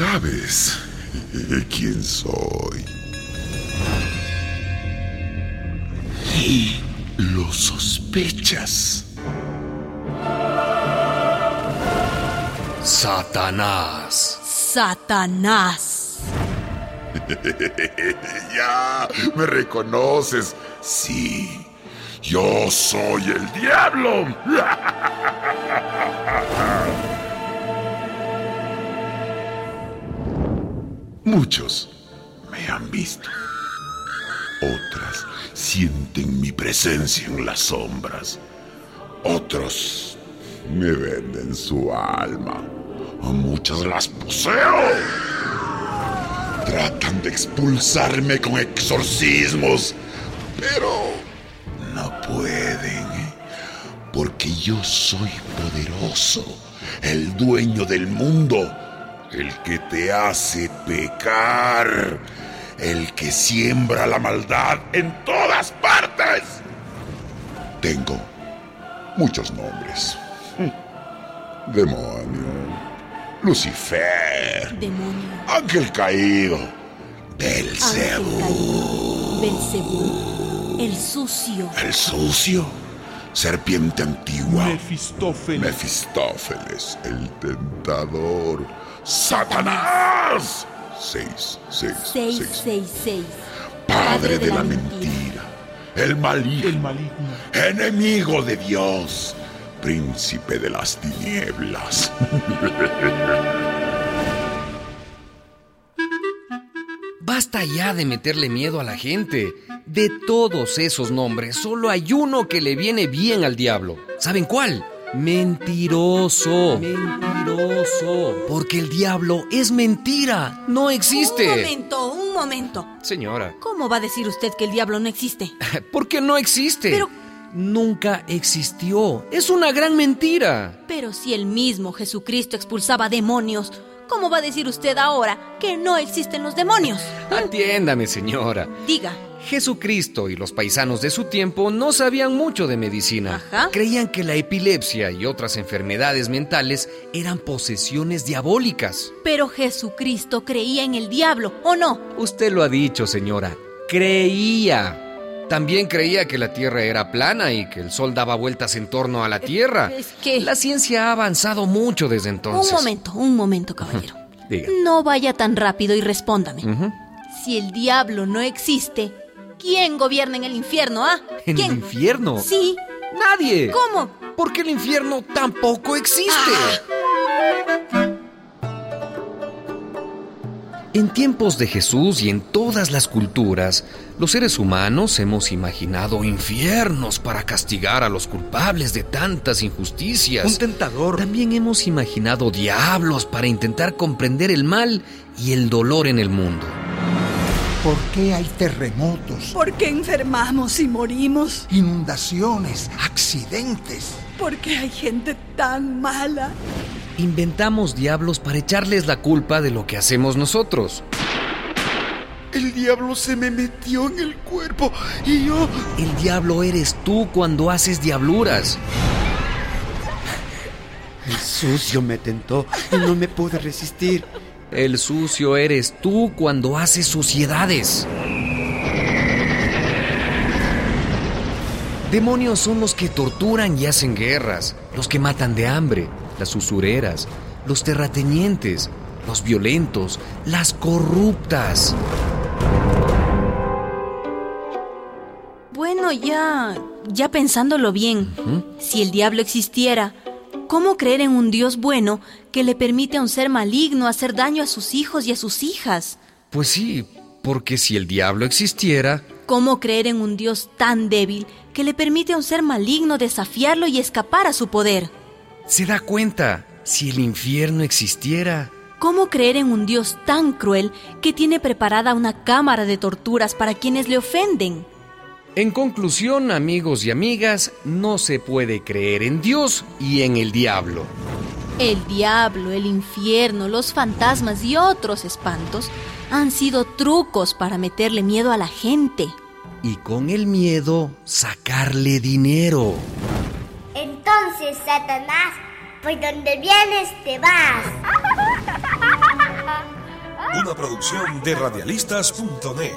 Sabes quién soy. Y lo sospechas. Satanás. Satanás. ya, me reconoces. Sí, yo soy el diablo. Muchos me han visto. Otras sienten mi presencia en las sombras. Otros me venden su alma. A muchas las poseo. Tratan de expulsarme con exorcismos, pero no pueden, porque yo soy poderoso, el dueño del mundo, el que te hace pecar, el que siembra la maldad en todas partes. Tengo muchos nombres. Demonio, Lucifer, Demonio. Ángel caído, Belcebú, Belcebú. El sucio. el sucio, serpiente antigua, Mefistófeles. Mefistófeles, el tentador, Satanás. Seis, seis, seis. 666. Padre de la mentira, el maligno, El maligno. enemigo de Dios, príncipe de las tinieblas. Basta ya de meterle miedo a la gente. De todos esos nombres, solo hay uno que le viene bien al diablo. ¿Saben cuál? Mentiroso. Mentiroso. Porque el diablo es mentira. No existe. Un momento, un momento. Señora, ¿Cómo va a decir usted que el diablo no existe? ¿por qué no existe? Pero- Nunca existió. Es una gran mentira. Pero si el mismo Jesucristo expulsaba demonios, ¿cómo va a decir usted ahora que no existen los demonios? Atiéndame, señora. Diga, Jesucristo y los paisanos de su tiempo no sabían mucho de medicina. Ajá. Creían que la epilepsia y otras enfermedades mentales eran posesiones diabólicas. pero Jesucristo creía en el diablo, ¿o no? Usted lo ha dicho, señora. Creía. También creía que la Tierra era plana y que el Sol daba vueltas en torno a la Tierra. es que- La ciencia ha avanzado mucho desde entonces. Un momento, un momento, caballero. Diga. No vaya tan rápido y respóndame. Si el diablo no existe, ¿quién gobierna en el infierno, ah? ¿En ¿Quién? el infierno? Sí. Nadie. ¿Cómo? Porque el infierno tampoco existe. En tiempos de Jesús y en todas las culturas, los seres humanos hemos imaginado infiernos para castigar a los culpables de tantas injusticias. Un tentador. También hemos imaginado diablos para intentar comprender el mal y el dolor en el mundo. ¿Por qué hay terremotos, ¿Por qué enfermamos y morimos? inundaciones, accidentes? ¿Por qué hay gente tan mala? Inventamos diablos para echarles la culpa de lo que hacemos nosotros. El diablo se me metió en el cuerpo y yo... El diablo eres tú cuando haces diabluras. El sucio me tentó y no me pude resistir. El sucio eres tú cuando haces suciedades. Demonios son los que torturan y hacen guerras, los que matan de hambre, las usureras, los terratenientes, los violentos, las corruptas. Bueno, ya. ya pensándolo bien. Si el diablo existiera, ¿cómo creer en un Dios bueno que le permite a un ser maligno hacer daño a sus hijos y a sus hijas? Pues sí, porque si el diablo existiera, ¿Cómo creer en un Dios tan débil que le permite a un ser maligno desafiarlo y escapar a su poder? Se da cuenta, si el infierno existiera, ¿Cómo creer en un Dios tan cruel que tiene preparada una cámara de torturas para quienes le ofenden? En conclusión, amigos y amigas, no se puede creer en Dios y en el diablo. El diablo, el infierno, los fantasmas y otros espantos han sido trucos para meterle miedo a la gente. Y con el miedo, sacarle dinero. Entonces, Satanás, por donde vienes te vas. Una producción de radialistas.net.